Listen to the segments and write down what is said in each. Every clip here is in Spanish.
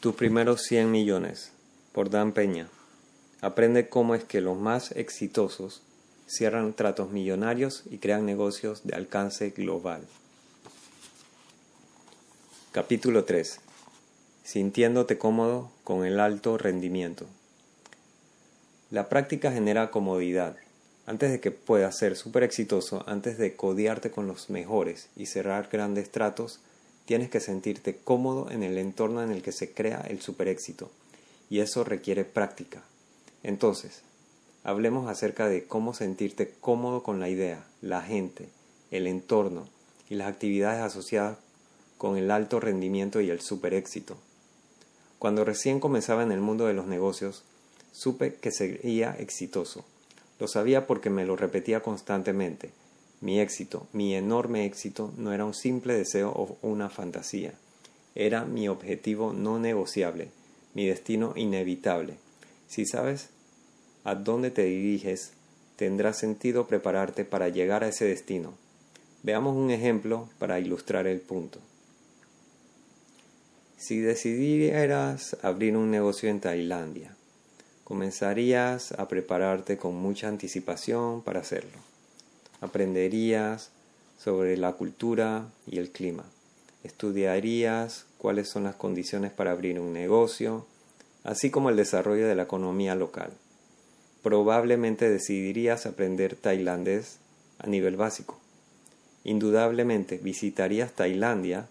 Tus primeros 100 millones, por Dan Peña. Aprende cómo es que los más exitosos cierran tratos millonarios y crean negocios de alcance global. Capítulo 3. Sintiéndote cómodo con el alto rendimiento. La práctica genera comodidad. Antes de que puedas ser súper exitoso, antes de codiarte con los mejores y cerrar grandes tratos, Tienes que sentirte cómodo en el entorno en el que se crea el super éxito, y eso requiere práctica. Entonces, hablemos acerca de cómo sentirte cómodo con la idea, la gente, el entorno y las actividades asociadas con el alto rendimiento y el super éxito. Cuando recién comenzaba en el mundo de los negocios, supe que sería exitoso. Lo sabía porque me lo repetía constantemente mi éxito, mi enorme éxito, no era un simple deseo o una fantasía, era mi objetivo no negociable, mi destino inevitable. Si sabes a dónde te diriges, tendrá sentido prepararte para llegar a ese destino. Veamos un ejemplo para ilustrar el punto. Si decidieras abrir un negocio en Tailandia, comenzarías a prepararte con mucha anticipación para hacerlo aprenderías sobre la cultura y el clima. Estudiarías cuáles son las condiciones para abrir un negocio, así como el desarrollo de la economía local. Probablemente decidirías aprender tailandés a nivel básico. Indudablemente visitarías Tailandia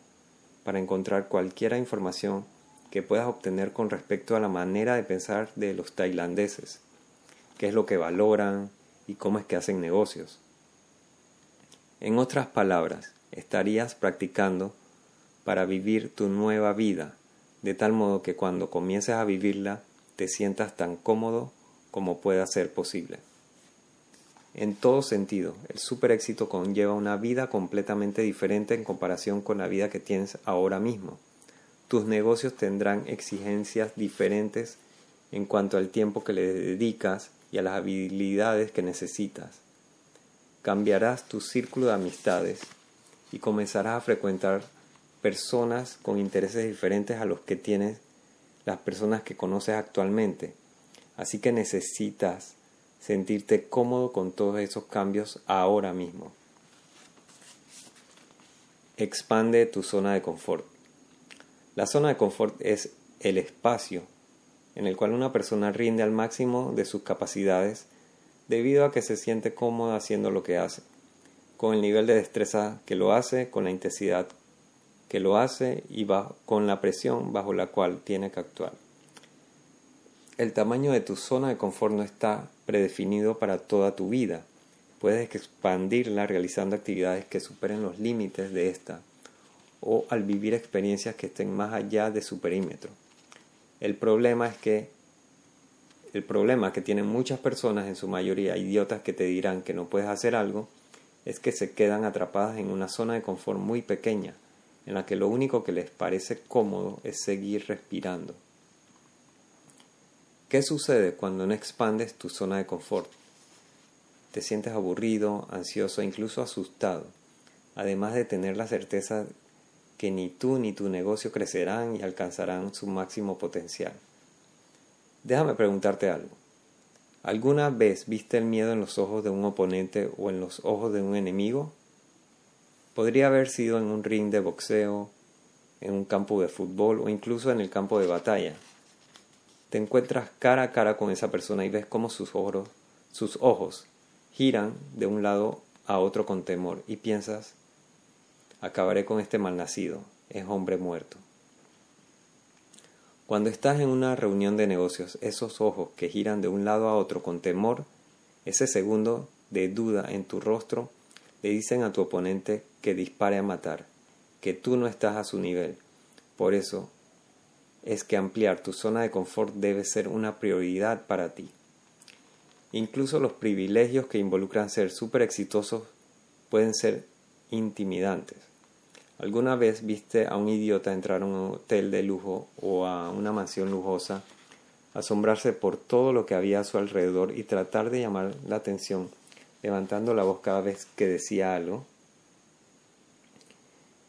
para encontrar cualquier información que puedas obtener con respecto a la manera de pensar de los tailandeses, qué es lo que valoran y cómo es que hacen negocios. En otras palabras, estarías practicando para vivir tu nueva vida, de tal modo que cuando comiences a vivirla te sientas tan cómodo como pueda ser posible. En todo sentido, el super éxito conlleva una vida completamente diferente en comparación con la vida que tienes ahora mismo. Tus negocios tendrán exigencias diferentes en cuanto al tiempo que le dedicas y a las habilidades que necesitas cambiarás tu círculo de amistades y comenzarás a frecuentar personas con intereses diferentes a los que tienes las personas que conoces actualmente. Así que necesitas sentirte cómodo con todos esos cambios ahora mismo. Expande tu zona de confort. La zona de confort es el espacio en el cual una persona rinde al máximo de sus capacidades debido a que se siente cómoda haciendo lo que hace, con el nivel de destreza que lo hace, con la intensidad que lo hace y con la presión bajo la cual tiene que actuar. El tamaño de tu zona de confort no está predefinido para toda tu vida. Puedes expandirla realizando actividades que superen los límites de esta o al vivir experiencias que estén más allá de su perímetro. El problema es que el problema que tienen muchas personas, en su mayoría idiotas que te dirán que no puedes hacer algo, es que se quedan atrapadas en una zona de confort muy pequeña, en la que lo único que les parece cómodo es seguir respirando. ¿Qué sucede cuando no expandes tu zona de confort? Te sientes aburrido, ansioso e incluso asustado, además de tener la certeza que ni tú ni tu negocio crecerán y alcanzarán su máximo potencial. Déjame preguntarte algo. ¿Alguna vez viste el miedo en los ojos de un oponente o en los ojos de un enemigo? Podría haber sido en un ring de boxeo, en un campo de fútbol o incluso en el campo de batalla. Te encuentras cara a cara con esa persona y ves cómo sus ojos, sus ojos giran de un lado a otro con temor y piensas, acabaré con este malnacido, es hombre muerto. Cuando estás en una reunión de negocios, esos ojos que giran de un lado a otro con temor, ese segundo de duda en tu rostro, le dicen a tu oponente que dispare a matar, que tú no estás a su nivel. Por eso es que ampliar tu zona de confort debe ser una prioridad para ti. Incluso los privilegios que involucran ser súper exitosos pueden ser intimidantes. ¿Alguna vez viste a un idiota entrar a un hotel de lujo o a una mansión lujosa, asombrarse por todo lo que había a su alrededor y tratar de llamar la atención, levantando la voz cada vez que decía algo?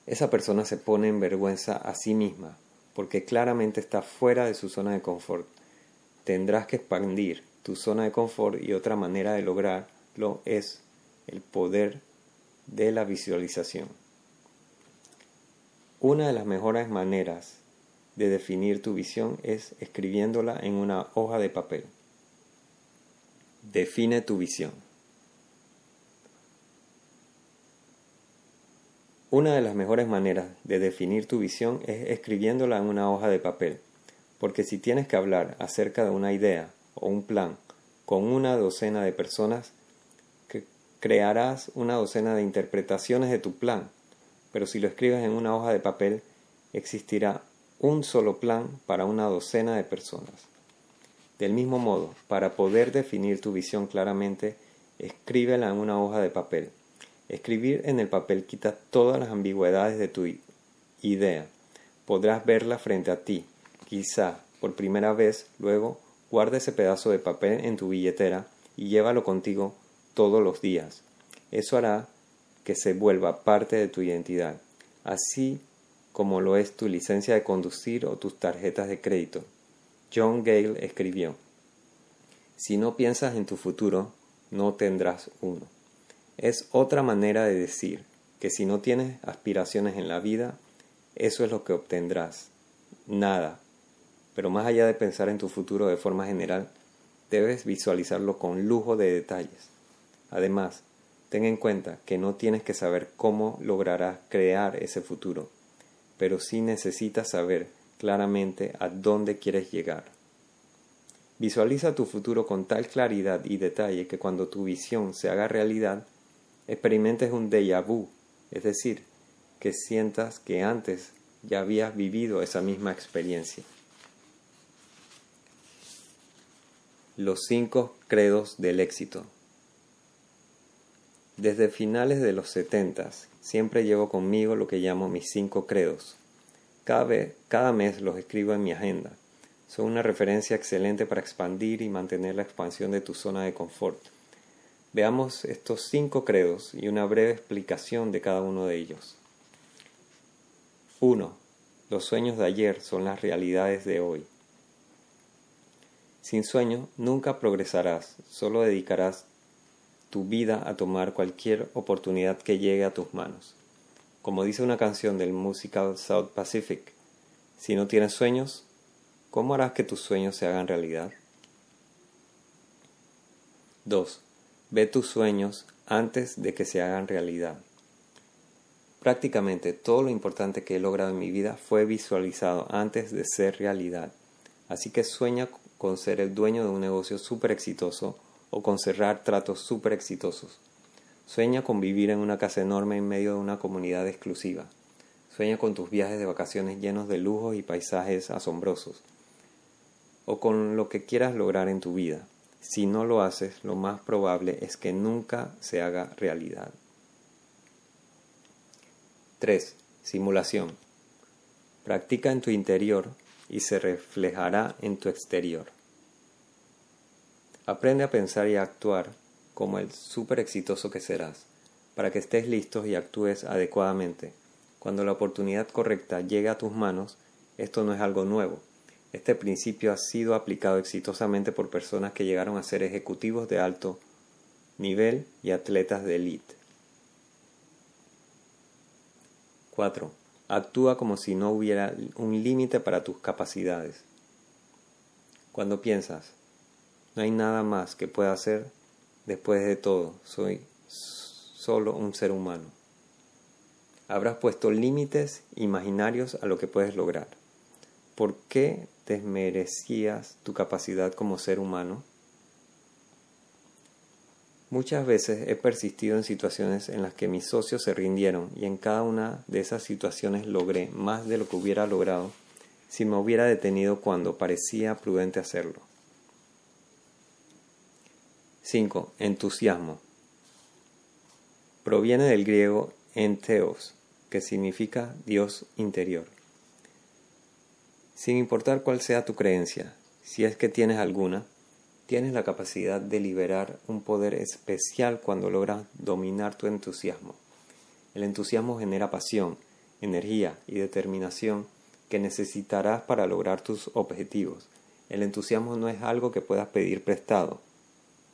Esa persona se pone en vergüenza a sí misma porque claramente está fuera de su zona de confort. Tendrás que expandir tu zona de confort y otra manera de lograrlo es el poder de la visualización. Una de las mejores maneras de definir tu visión es escribiéndola en una hoja de papel. Define tu visión. Una de las mejores maneras de definir tu visión es escribiéndola en una hoja de papel, porque si tienes que hablar acerca de una idea o un plan con una docena de personas, crearás una docena de interpretaciones de tu plan, pero si lo escribes en una hoja de papel, existirá un solo plan para una docena de personas. Del mismo modo, para poder definir tu visión claramente, escríbela en una hoja de papel Escribir en el papel quita todas las ambigüedades de tu idea. Podrás verla frente a ti, quizá por primera vez, luego guarda ese pedazo de papel en tu billetera y llévalo contigo todos los días. Eso hará que se vuelva parte de tu identidad, así como lo es tu licencia de conducir o tus tarjetas de crédito. John Gale escribió, Si no piensas en tu futuro, no tendrás uno. Es otra manera de decir que si no tienes aspiraciones en la vida, eso es lo que obtendrás. Nada. Pero más allá de pensar en tu futuro de forma general, debes visualizarlo con lujo de detalles. Además, ten en cuenta que no tienes que saber cómo lograrás crear ese futuro, pero sí necesitas saber claramente a dónde quieres llegar. Visualiza tu futuro con tal claridad y detalle que cuando tu visión se haga realidad, experimentes un déjà vu, es decir, que sientas que antes ya habías vivido esa misma experiencia. Los cinco credos del éxito. Desde finales de los setentas siempre llevo conmigo lo que llamo mis cinco credos. Cada, mes los escribo en mi agenda. Son una referencia excelente para expandir y mantener la expansión de tu zona de confort. Veamos estos cinco credos y una breve explicación de cada uno de ellos. 1. Los sueños de ayer son las realidades de hoy. Sin sueño nunca progresarás, solo dedicarás tu vida a tomar cualquier oportunidad que llegue a tus manos. Como dice una canción del musical South Pacific, si no tienes sueños, ¿cómo harás que tus sueños se hagan realidad? 2. Ve tus sueños antes de que se hagan realidad. Prácticamente todo lo importante que he logrado en mi vida fue visualizado antes de ser realidad. Así que sueña con ser el dueño de un negocio súper exitoso o con cerrar tratos súper exitosos. Sueña con vivir en una casa enorme en medio de una comunidad exclusiva. Sueña con tus viajes de vacaciones llenos de lujos y paisajes asombrosos. O con lo que quieras lograr en tu vida. Si no lo haces, lo más probable es que nunca se haga realidad. 3. Simulación. Practica en tu interior y se reflejará en tu exterior. Aprende a pensar y a actuar como el súper exitoso que serás, para que estés listo y actúes adecuadamente. Cuando la oportunidad correcta llegue a tus manos, esto no es algo nuevo, este principio ha sido aplicado exitosamente por personas que llegaron a ser ejecutivos de alto nivel y atletas de élite. 4. Actúa como si no hubiera un límite para tus capacidades. Cuando piensas, no hay nada más que pueda hacer, después de todo, soy solo un ser humano. Habrás puesto límites imaginarios a lo que puedes lograr. ¿Por qué desmerecías tu capacidad como ser humano? Muchas veces he persistido en situaciones en las que mis socios se rindieron y en cada una de esas situaciones logré más de lo que hubiera logrado si me hubiera detenido cuando parecía prudente hacerlo. 5. Entusiasmo. Proviene del griego enteos, que significa Dios interior. Sin importar cuál sea tu creencia, si es que tienes alguna, tienes la capacidad de liberar un poder especial cuando logras dominar tu entusiasmo. El entusiasmo genera pasión, energía y determinación que necesitarás para lograr tus objetivos. El entusiasmo no es algo que puedas pedir prestado.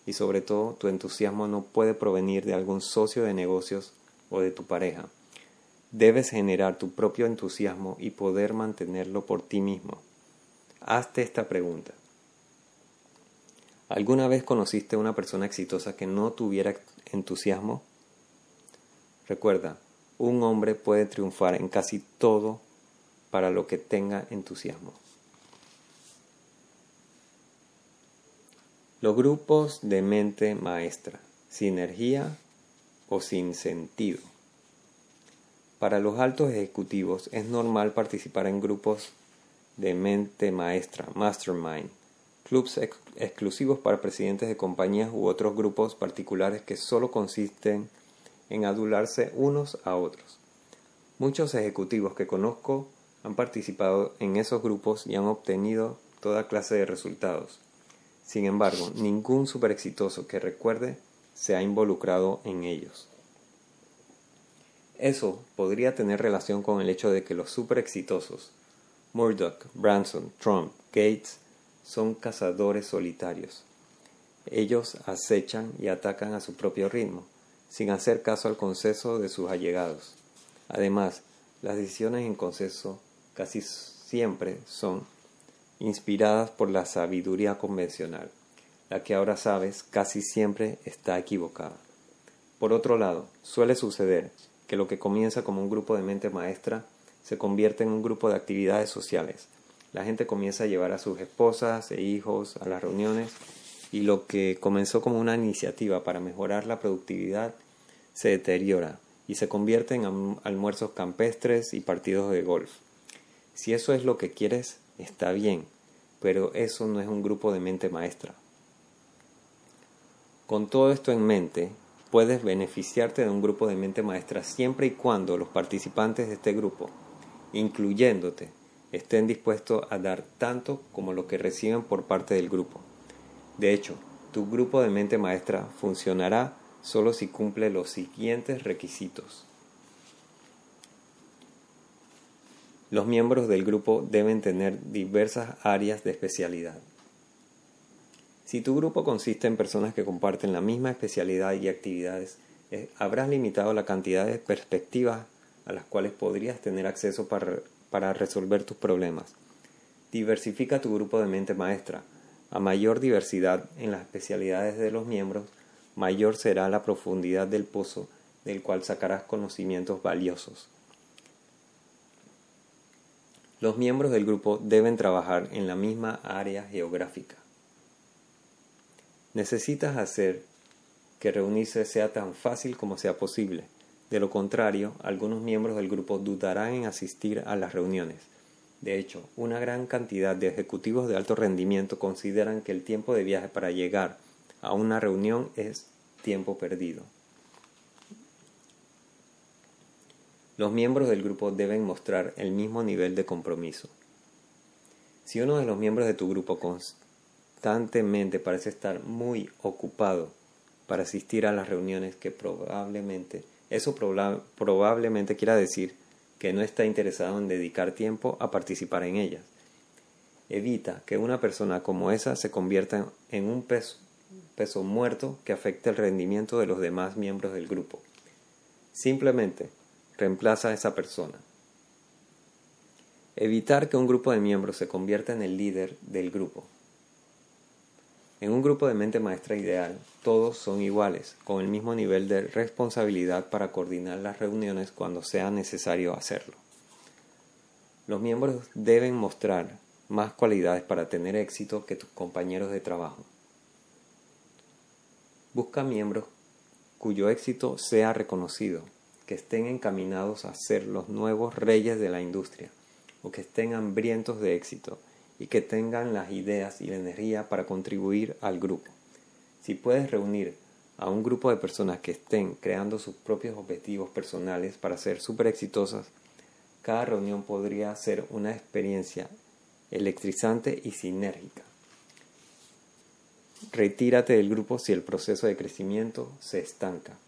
Y sobre todo, tu entusiasmo no puede provenir de algún socio de negocios o de tu pareja. Debes generar tu propio entusiasmo y poder mantenerlo por ti mismo. Hazte esta pregunta. ¿Alguna vez conociste a una persona exitosa que no tuviera entusiasmo? Recuerda, un hombre puede triunfar en casi todo para lo que tenga entusiasmo. Los grupos de mente maestra, sinergia o sin sentido. Para los altos ejecutivos es normal participar en grupos de mente maestra, mastermind, clubs exclusivos para presidentes de compañías u otros grupos particulares que solo consisten en adularse unos a otros. Muchos ejecutivos que conozco han participado en esos grupos y han obtenido toda clase de resultados. Sin embargo, ningún super exitoso que recuerde se ha involucrado en ellos. Eso podría tener relación con el hecho de que los super exitosos, Murdoch, Branson, Trump, Gates, son cazadores solitarios. Ellos acechan y atacan a su propio ritmo, sin hacer caso al consenso de sus allegados. Además, las decisiones en consenso casi siempre son inspiradas por la sabiduría convencional. La que ahora sabes casi siempre está equivocada. Por otro lado, suele suceder que lo que comienza como un grupo de mente maestra se convierte en un grupo de actividades sociales, la gente comienza a llevar a sus esposas e hijos a las reuniones y lo que comenzó como una iniciativa para mejorar la productividad se deteriora y se convierte en almuerzos campestres y partidos de golf. Si eso es lo que quieres, está bien, pero eso no es un grupo de mente maestra. Con todo esto en mente, puedes beneficiarte de un grupo de mente maestra siempre y cuando los participantes de este grupo, incluyéndote, estén dispuestos a dar tanto como lo que reciben por parte del grupo. De hecho, tu grupo de mente maestra funcionará solo si cumple los siguientes requisitos. Los miembros del grupo deben tener diversas áreas de especialidad. Si tu grupo consiste en personas que comparten la misma especialidad y actividades, eh, habrás limitado la cantidad de perspectivas a las cuales podrías tener acceso para para resolver tus problemas. Diversifica tu grupo de mente maestra. A mayor diversidad en las especialidades de los miembros, mayor será la profundidad del pozo del cual sacarás conocimientos valiosos. Los miembros del grupo deben trabajar en la misma área geográfica. Necesitas hacer que reunirse sea tan fácil como sea posible. De lo contrario, algunos miembros del grupo dudarán en asistir a las reuniones. De hecho, una gran cantidad de ejecutivos de alto rendimiento consideran que el tiempo de viaje para llegar a una reunión es tiempo perdido. Los miembros del grupo deben mostrar el mismo nivel de compromiso. Si uno de los miembros de tu grupo constantemente parece estar muy ocupado para asistir a las reuniones que probablemente eso probablemente quiera decir que no está interesado en dedicar tiempo a participar en ellas. Evita que una persona como esa se convierta en un peso, peso muerto que afecte el rendimiento de los demás miembros del grupo. Simplemente reemplaza a esa persona. Evitar que un grupo de miembros se convierta en el líder del grupo. En un grupo de mente maestra ideal, todos son iguales, con el mismo nivel de responsabilidad para coordinar las reuniones cuando sea necesario hacerlo. Los miembros deben mostrar más cualidades para tener éxito que tus compañeros de trabajo. Busca miembros cuyo éxito sea reconocido, que estén encaminados a ser los nuevos reyes de la industria, o que estén hambrientos de éxito y que tengan las ideas y la energía para contribuir al grupo. Si puedes reunir a un grupo de personas que estén creando sus propios objetivos personales para ser súper exitosas, cada reunión podría ser una experiencia electrizante y sinérgica. Retírate del grupo si el proceso de crecimiento se estanca.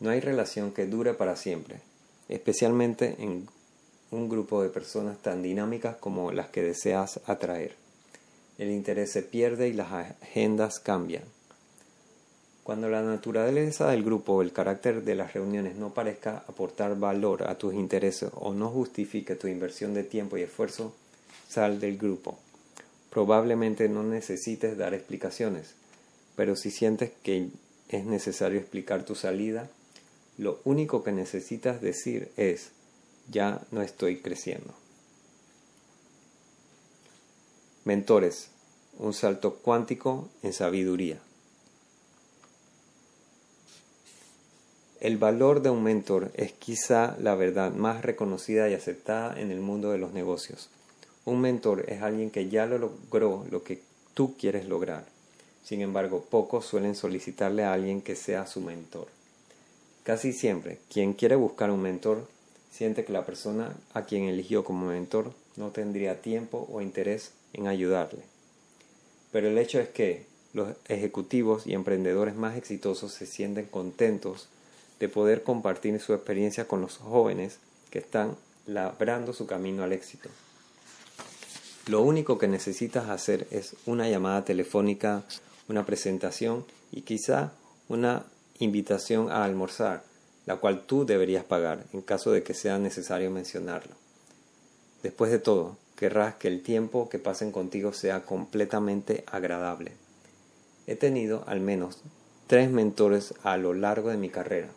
No hay relación que dure para siempre, especialmente en un grupo de personas tan dinámicas como las que deseas atraer. El interés se pierde y las agendas cambian. Cuando la naturaleza del grupo o el carácter de las reuniones no parezca aportar valor a tus intereses o no justifique tu inversión de tiempo y esfuerzo, sal del grupo. Probablemente no necesites dar explicaciones, pero si sientes que es necesario explicar tu salida, lo único que necesitas decir es, ya no estoy creciendo. Mentores, un salto cuántico en sabiduría. El valor de un mentor es quizá la verdad más reconocida y aceptada en el mundo de los negocios. Un mentor es alguien que ya lo logró lo que tú quieres lograr. Sin embargo, pocos suelen solicitarle a alguien que sea su mentor. Casi siempre, quien quiere buscar un mentor siente que la persona a quien eligió como mentor no tendría tiempo o interés en ayudarle. Pero el hecho es que los ejecutivos y emprendedores más exitosos se sienten contentos de poder compartir su experiencia con los jóvenes que están labrando su camino al éxito. Lo único que necesitas hacer es una llamada telefónica, una presentación y quizá una invitación a almorzar, la cual tú deberías pagar en caso de que sea necesario mencionarlo. Después de todo, querrás que el tiempo que pasen contigo sea completamente agradable. He tenido al menos tres mentores a lo largo de mi carrera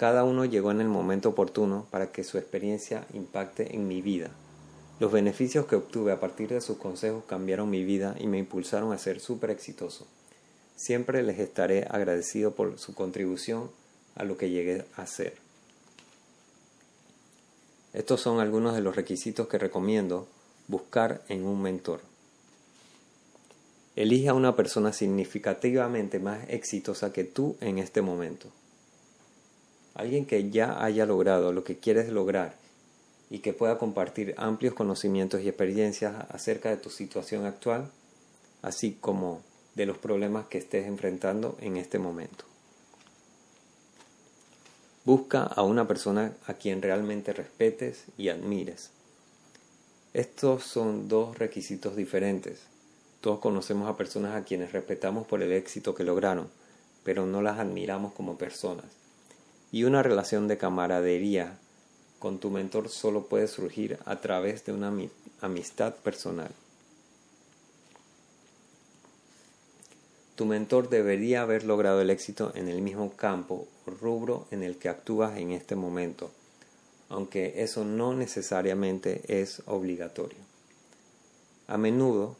cada uno llegó en el momento oportuno para que su experiencia impacte en mi vida. Los beneficios que obtuve a partir de sus consejos cambiaron mi vida y me impulsaron a ser súper exitoso. Siempre les estaré agradecido por su contribución a lo que llegué a ser. Estos son algunos de los requisitos que recomiendo buscar en un mentor. Elige a una persona significativamente más exitosa que tú en este momento alguien que ya haya logrado lo que quieres lograr y que pueda compartir amplios conocimientos y experiencias acerca de tu situación actual, así como de los problemas que estés enfrentando en este momento. Busca a una persona a quien realmente respetes y admires. Estos son dos requisitos diferentes. Todos conocemos a personas a quienes respetamos por el éxito que lograron, pero no las admiramos como personas y una relación de camaradería con tu mentor solo puede surgir a través de una amistad personal. Tu mentor debería haber logrado el éxito en el mismo campo o rubro en el que actúas en este momento, aunque eso no necesariamente es obligatorio. A menudo,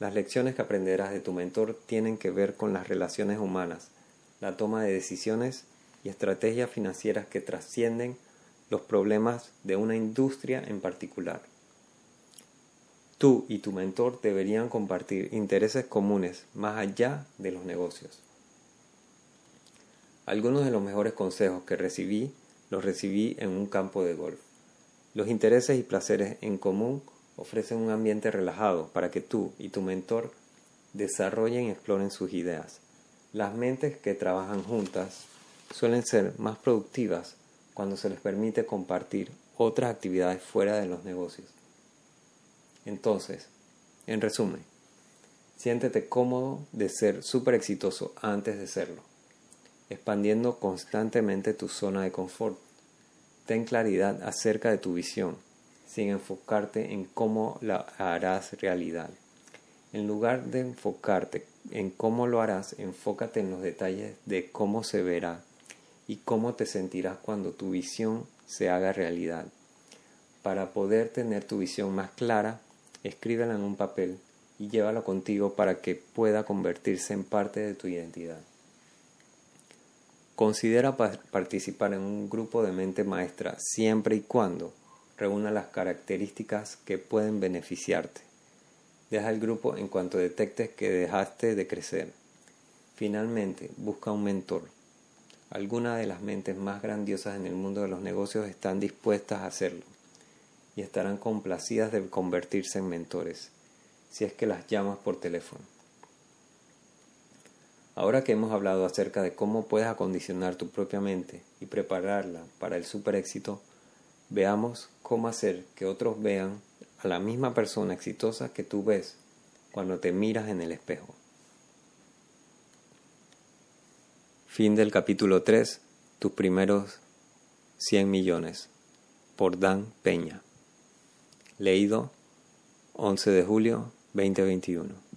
las lecciones que aprenderás de tu mentor tienen que ver con las relaciones humanas, la toma de decisiones y estrategias financieras que trascienden los problemas de una industria en particular. Tú y tu mentor deberían compartir intereses comunes más allá de los negocios. Algunos de los mejores consejos que recibí los recibí en un campo de golf. Los intereses y placeres en común ofrecen un ambiente relajado para que tú y tu mentor desarrollen y exploren sus ideas. Las mentes que trabajan juntas suelen ser más productivas cuando se les permite compartir otras actividades fuera de los negocios. Entonces, en resumen, siéntete cómodo de ser súper exitoso antes de serlo, expandiendo constantemente tu zona de confort. Ten claridad acerca de tu visión, sin enfocarte en cómo la harás realidad. En lugar de enfocarte en cómo lo harás, enfócate en los detalles de cómo se verá y cómo te sentirás cuando tu visión se haga realidad. Para poder tener tu visión más clara, escríbela en un papel y llévala contigo para que pueda convertirse en parte de tu identidad. Considera participar en un grupo de mente maestra siempre y cuando reúna las características que pueden beneficiarte. Deja el grupo en cuanto detectes que dejaste de crecer. Finalmente, busca un mentor algunas de las mentes más grandiosas en el mundo de los negocios están dispuestas a hacerlo y estarán complacidas de convertirse en mentores, si es que las llamas por teléfono. Ahora que hemos hablado acerca de cómo puedes acondicionar tu propia mente y prepararla para el super éxito, veamos cómo hacer que otros vean a la misma persona exitosa que tú ves cuando te miras en el espejo. Fin del capítulo 3, tus primeros 100 millones, por Dan Peña. Leído 11 de julio 2021.